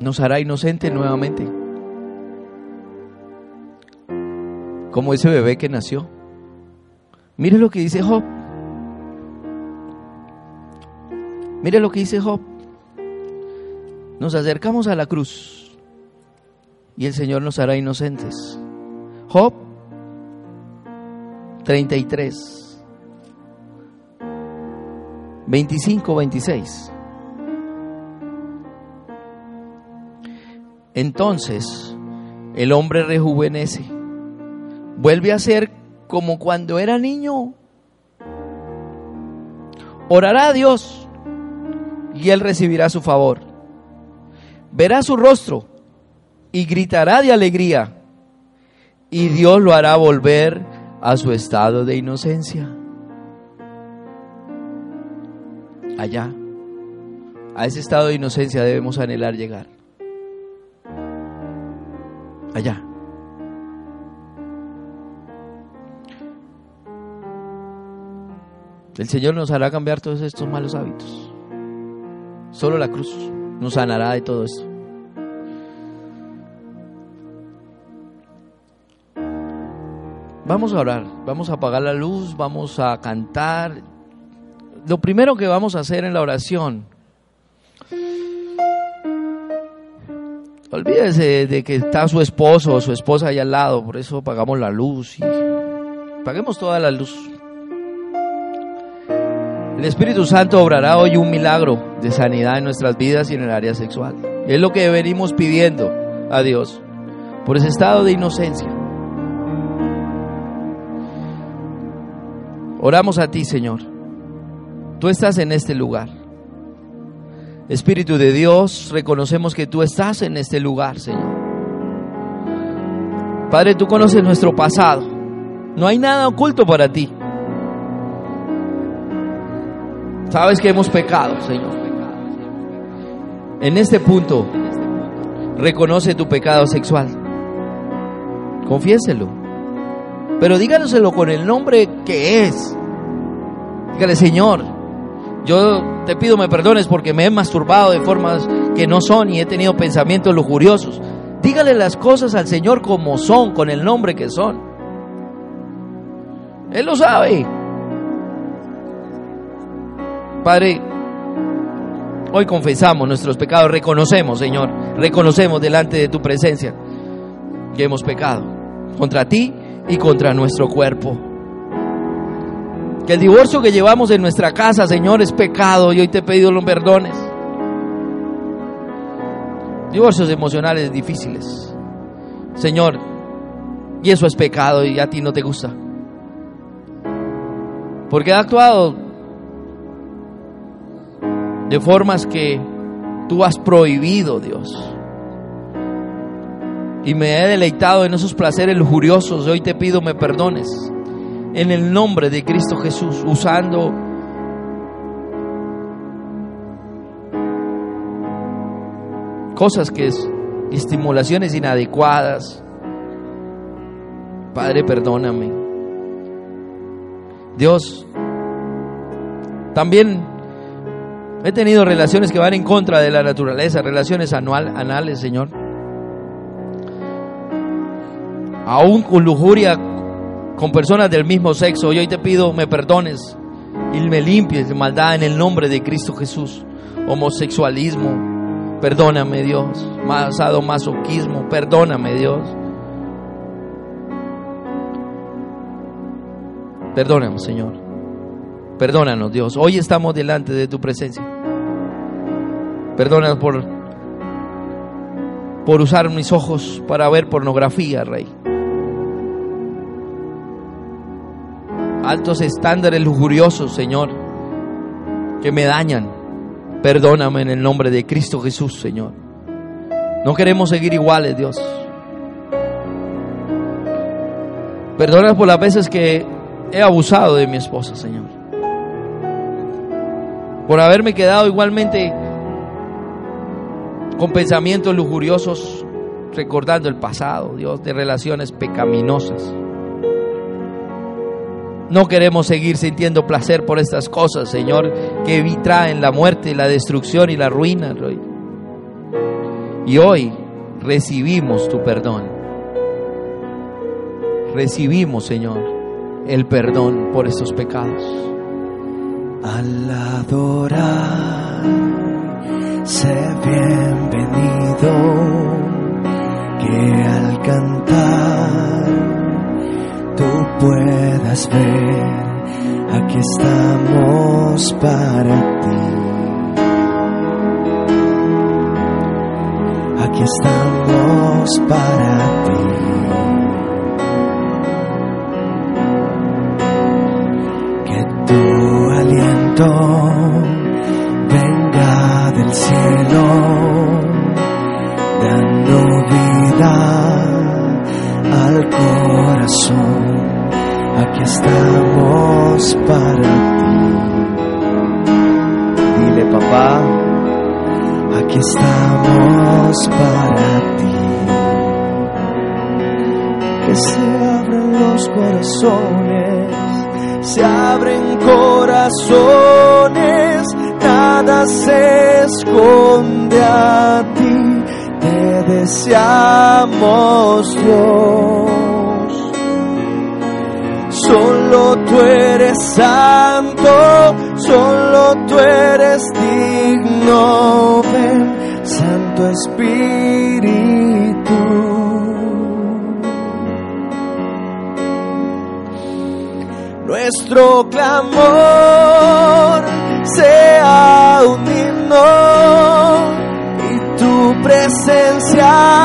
Speaker 2: Nos hará inocente nuevamente. Como ese bebé que nació. Mire lo que dice Job. Mire lo que dice Job. Nos acercamos a la cruz y el Señor nos hará inocentes. Job 33. 25, 26. Entonces el hombre rejuvenece, vuelve a ser como cuando era niño. Orará a Dios y él recibirá su favor. Verá su rostro y gritará de alegría y Dios lo hará volver a su estado de inocencia. Allá, A ese estado de inocencia debemos anhelar llegar. Allá. El Señor nos hará cambiar todos estos malos hábitos. Solo la cruz nos sanará de todo esto. Vamos a orar, vamos a apagar la luz, vamos a cantar. Lo primero que vamos a hacer en la oración, olvídese de que está su esposo o su esposa ahí al lado, por eso apagamos la luz y paguemos toda la luz. El Espíritu Santo obrará hoy un milagro de sanidad en nuestras vidas y en el área sexual. es lo que venimos pidiendo a Dios por ese estado de inocencia. Oramos a ti, Señor. Tú estás en este lugar. Espíritu de Dios, reconocemos que tú estás en este lugar, Señor. Padre, tú conoces nuestro pasado. No hay nada oculto para ti. Sabes que hemos pecado, Señor. En este punto, reconoce tu pecado sexual. Confiéselo. Pero díganoselo con el nombre que es. Dígale, Señor, yo te pido me perdones porque me he masturbado de formas que no son y he tenido pensamientos lujuriosos. Dígale las cosas al Señor como son, con el nombre que son. Él lo sabe. Padre, hoy confesamos nuestros pecados, reconocemos, Señor, reconocemos delante de tu presencia que hemos pecado contra ti y contra nuestro cuerpo. Que el divorcio que llevamos en nuestra casa, Señor, es pecado y hoy te he pedido los perdones. Divorcios emocionales difíciles. Señor, y eso es pecado y a ti no te gusta. Porque ha actuado de formas que tú has prohibido, Dios. Y me he deleitado en esos placeres lujuriosos. Hoy te pido me perdones. En el nombre de Cristo Jesús, usando cosas que es estimulaciones inadecuadas. Padre, perdóname. Dios, también He tenido relaciones que van en contra de la naturaleza, relaciones anual, anales, Señor. Aún con lujuria, con personas del mismo sexo. Hoy te pido me perdones y me limpies de maldad en el nombre de Cristo Jesús. Homosexualismo, perdóname Dios. masoquismo, perdóname Dios. Perdóname, Señor. Perdónanos, Dios. Hoy estamos delante de tu presencia. Perdónanos por, por usar mis ojos para ver pornografía, Rey. Altos estándares lujuriosos, Señor, que me dañan. Perdóname en el nombre de Cristo Jesús, Señor. No queremos seguir iguales, Dios. Perdónanos por las veces que he abusado de mi esposa, Señor por haberme quedado igualmente con pensamientos lujuriosos, recordando el pasado, Dios, de relaciones pecaminosas. No queremos seguir sintiendo placer por estas cosas, Señor, que traen la muerte, la destrucción y la ruina. Y hoy recibimos tu perdón. Recibimos, Señor, el perdón por estos pecados
Speaker 3: al adorar, sé bienvenido, que al cantar tú puedas ver, aquí estamos para ti. Aquí estamos para ti. venga del cielo, dando vida al corazón. Estamos para ti.
Speaker 2: Dile, papá,
Speaker 3: aquí estamos para ti. Que se abran los corazones, se abren corazones, nada se esconde a ti, te deseamos Dios. Solo tú eres santo, solo tú eres digno, ven, Santo Espíritu. Nuestro clamor sea un himno y tu presencia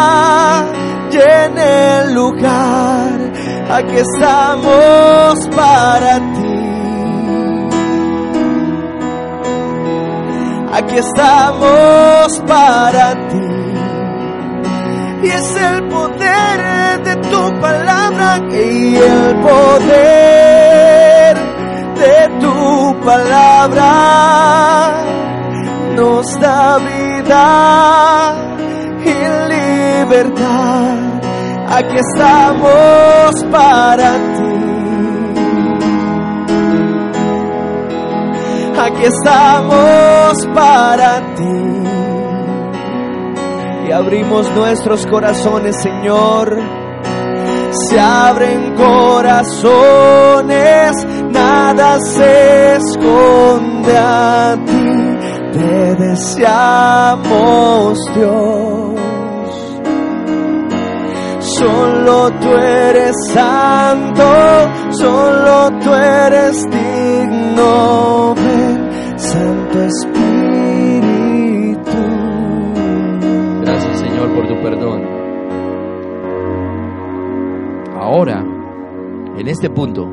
Speaker 3: aquí estamos para ti. Aquí estamos para ti. Y es el poder de tu palabra y el poder de tu palabra nos da vida y libertad aquí estamos para ti. Aquí estamos para ti. Y abrimos nuestros corazones, Señor. Se abren corazones, nada se esconde a ti. Te deseamos, Dios. Solo tú eres santo, solo tú eres digno, Santo Espíritu.
Speaker 2: Gracias Señor por tu perdón. Ahora, en este punto,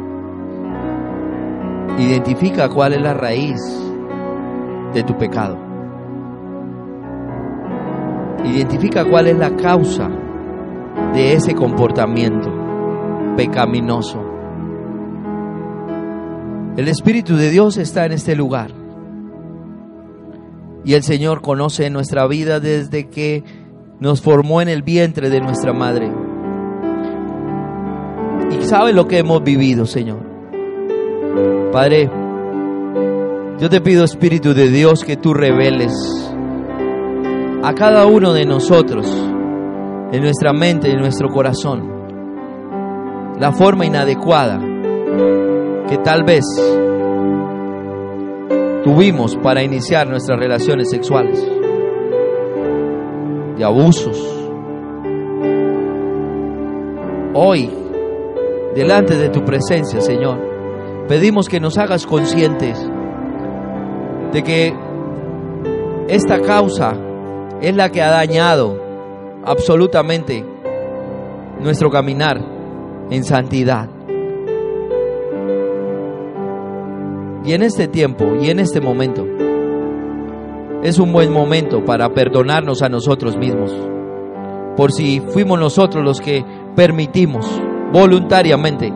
Speaker 2: identifica cuál es la raíz de tu pecado. Identifica cuál es la causa de ese comportamiento pecaminoso. El Espíritu de Dios está en este lugar. Y el Señor conoce nuestra vida desde que nos formó en el vientre de nuestra madre. Y sabe lo que hemos vivido, Señor. Padre, yo te pido, Espíritu de Dios, que tú reveles a cada uno de nosotros en nuestra mente en nuestro corazón la forma inadecuada que tal vez tuvimos para iniciar nuestras relaciones sexuales, de abusos. Hoy, delante de tu presencia, Señor, pedimos que nos hagas conscientes de que esta causa es la que ha dañado absolutamente nuestro caminar en santidad. Y en este tiempo y en este momento es un buen momento para perdonarnos a nosotros mismos. Por si fuimos nosotros los que permitimos voluntariamente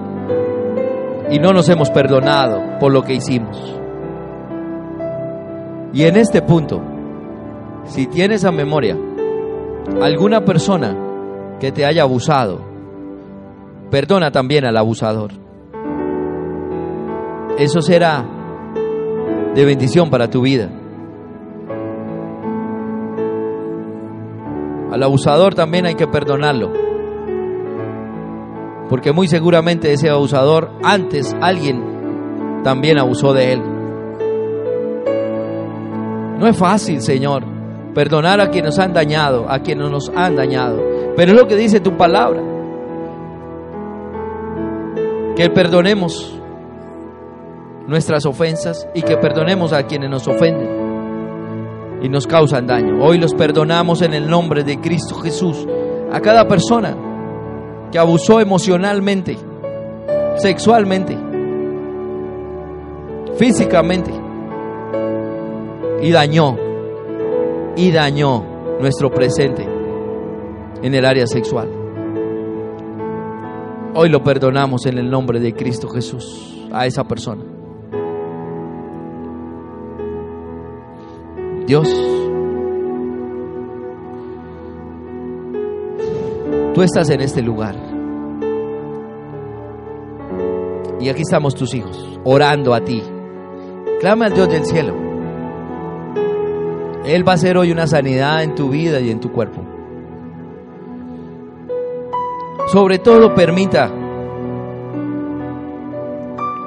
Speaker 2: y no nos hemos perdonado por lo que hicimos. Y en este punto, si tienes a memoria alguna persona que te haya abusado, perdona también al abusador. Eso será de bendición para tu vida. Al abusador también hay que perdonarlo. Porque muy seguramente ese abusador antes alguien también abusó de él. No es fácil, Señor perdonar a quienes nos han dañado, a quienes nos han dañado. Pero es lo que dice tu palabra. Que perdonemos nuestras ofensas y que perdonemos a quienes nos ofenden y nos causan daño. Hoy los perdonamos en el nombre de Cristo Jesús a cada persona que abusó emocionalmente, sexualmente, físicamente y dañó y dañó nuestro presente en el área sexual. Hoy lo perdonamos en el nombre de Cristo Jesús a esa persona. Dios, tú estás en este lugar. Y aquí estamos tus hijos, orando a ti. Clama al Dios del cielo. Él va a hacer hoy una sanidad en tu vida y en tu cuerpo. Sobre todo permita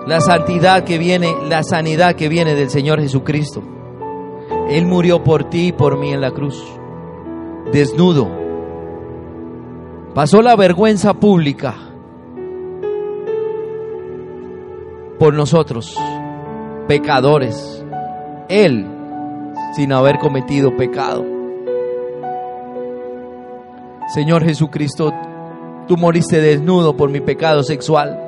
Speaker 2: la santidad que viene, la sanidad que viene del Señor Jesucristo. Él murió por ti y por mí en la cruz, desnudo. Pasó la vergüenza pública por nosotros, pecadores. Él, sin haber cometido pecado. Señor Jesucristo, tú moriste desnudo por mi pecado sexual.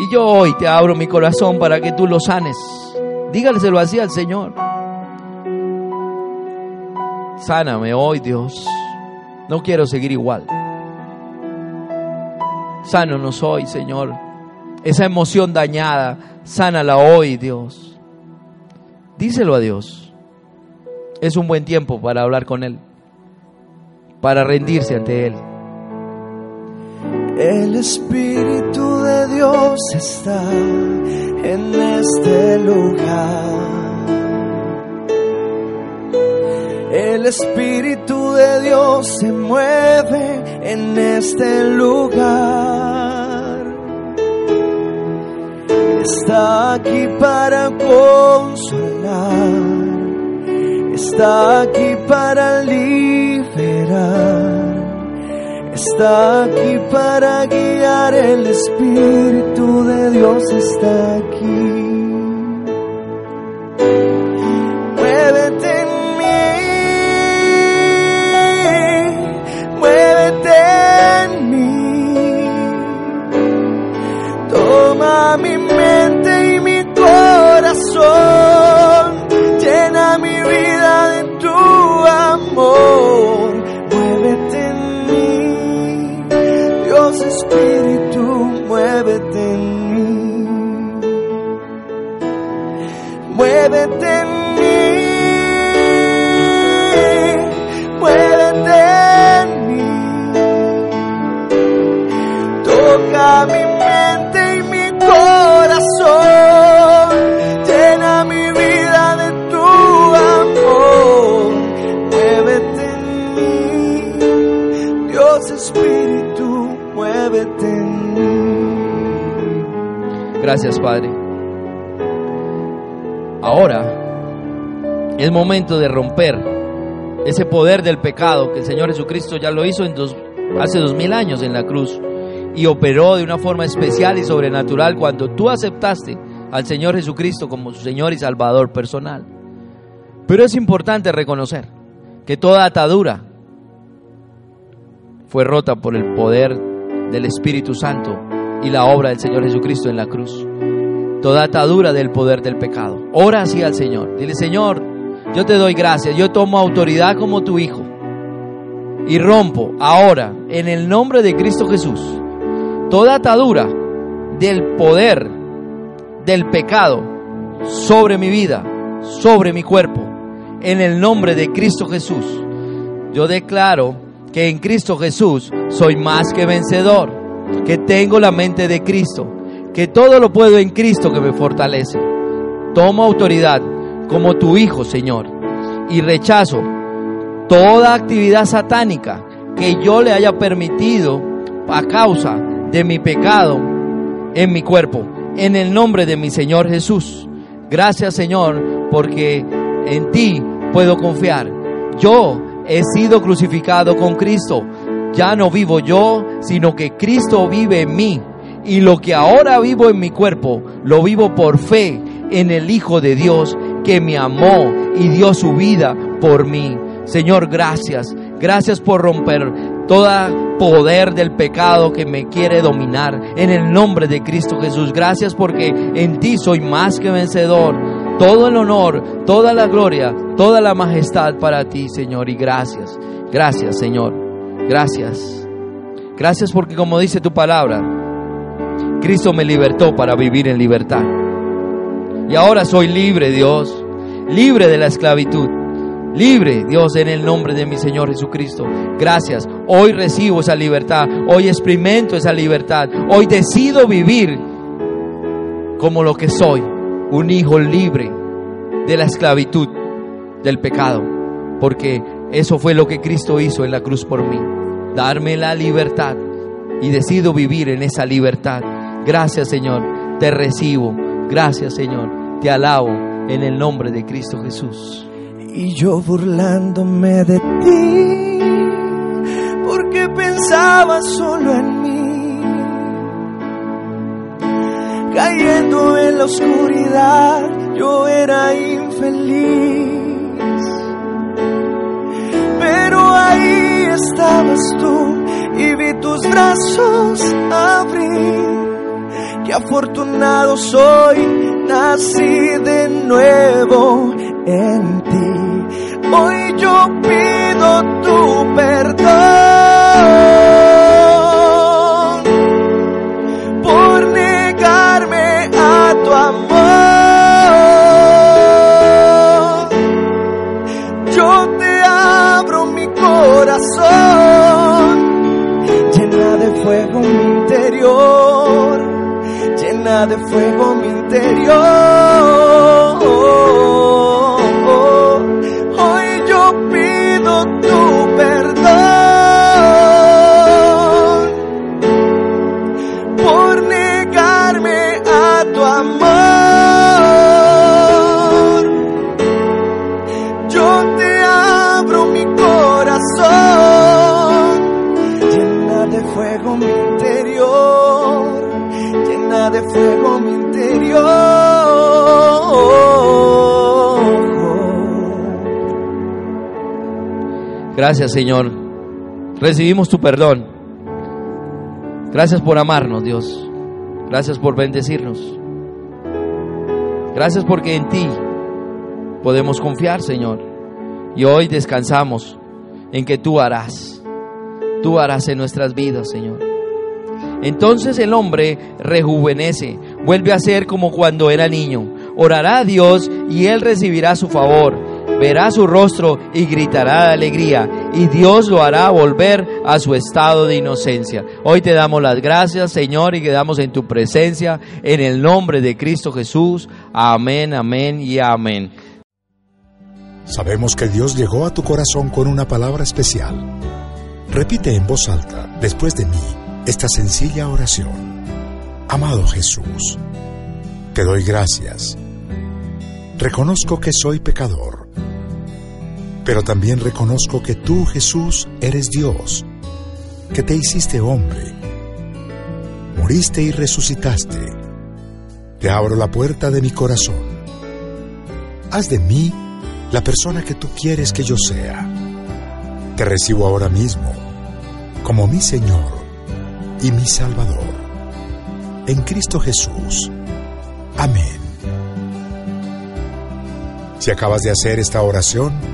Speaker 2: Y yo hoy te abro mi corazón para que tú lo sanes. Dígaleselo así al Señor. Sáname hoy, Dios. No quiero seguir igual. Sano no soy, Señor. Esa emoción dañada, sánala hoy, Dios. Díselo a Dios. Es un buen tiempo para hablar con Él, para rendirse ante Él.
Speaker 3: El Espíritu de Dios está en este lugar. El Espíritu de Dios se mueve en este lugar. Está aquí para consolar. Está aquí para liberar. Está aquí para guiar, el Espíritu de Dios está aquí.
Speaker 2: Gracias, Padre. Ahora es momento de romper ese poder del pecado que el Señor Jesucristo ya lo hizo en dos- hace dos mil años en la cruz y operó de una forma especial y sobrenatural cuando tú aceptaste al Señor Jesucristo como su Señor y Salvador personal. Pero es importante reconocer que toda atadura fue rota por el poder del Espíritu Santo y la obra del Señor Jesucristo en la cruz. Toda atadura del poder del pecado. Ora así al Señor. Dile, Señor, yo te doy gracias. Yo tomo autoridad como tu Hijo. Y rompo ahora, en el nombre de Cristo Jesús, toda atadura del poder del pecado sobre mi vida, sobre mi cuerpo. En el nombre de Cristo Jesús. Yo declaro que en Cristo Jesús soy más que vencedor, que tengo la mente de Cristo, que todo lo puedo en Cristo que me fortalece. Tomo autoridad como tu Hijo, Señor, y rechazo toda actividad satánica que yo le haya permitido a causa de mi pecado en mi cuerpo, en el nombre de mi Señor Jesús. Gracias, Señor, porque en ti puedo confiar. Yo he sido crucificado con Cristo. Ya no vivo yo, sino que Cristo vive en mí. Y lo que ahora vivo en mi cuerpo, lo vivo por fe en el Hijo de Dios que me amó y dio su vida por mí. Señor, gracias. Gracias por romper todo poder del pecado que me quiere dominar. En el nombre de Cristo Jesús. Gracias porque en ti soy más que vencedor. Todo el honor, toda la gloria, toda la majestad para ti, Señor. Y gracias. Gracias, Señor. Gracias. Gracias porque como dice tu palabra, Cristo me libertó para vivir en libertad. Y ahora soy libre, Dios, libre de la esclavitud. libre, Dios, en el nombre de mi Señor Jesucristo. Gracias. Hoy recibo esa libertad, hoy experimento esa libertad, hoy decido vivir como lo que soy, un hijo libre de la esclavitud del pecado, porque eso fue lo que Cristo hizo en la cruz por mí, darme la libertad y decido vivir en esa libertad. Gracias Señor, te recibo, gracias Señor, te alabo en el nombre de Cristo Jesús.
Speaker 3: Y yo burlándome de ti, porque pensaba solo en mí, cayendo en la oscuridad, yo era infeliz. Estabas tú y vi tus brazos abrir. Qué afortunado soy, nací de nuevo en ti. Hoy yo pido tu perdón de fuego mi interior.
Speaker 2: Gracias Señor, recibimos tu perdón. Gracias por amarnos Dios, gracias por bendecirnos. Gracias porque en ti podemos confiar Señor. Y hoy descansamos en que tú harás. Tú harás en nuestras vidas, Señor. Entonces el hombre rejuvenece, vuelve a ser como cuando era niño. Orará a Dios y él recibirá su favor. Verá su rostro y gritará de alegría. Y Dios lo hará volver a su estado de inocencia. Hoy te damos las gracias, Señor, y quedamos en tu presencia. En el nombre de Cristo Jesús. Amén, amén y amén.
Speaker 1: Sabemos que Dios llegó a tu corazón con una palabra especial. Repite en voz alta, después de mí, esta sencilla oración. Amado Jesús, te doy gracias. Reconozco que soy pecador, pero también reconozco que tú, Jesús, eres Dios, que te hiciste hombre, moriste y resucitaste. Te abro la puerta de mi corazón. Haz de mí la persona que tú quieres que yo sea. Te recibo ahora mismo como mi Señor y mi Salvador. En Cristo Jesús. Amén. Si acabas de hacer esta oración,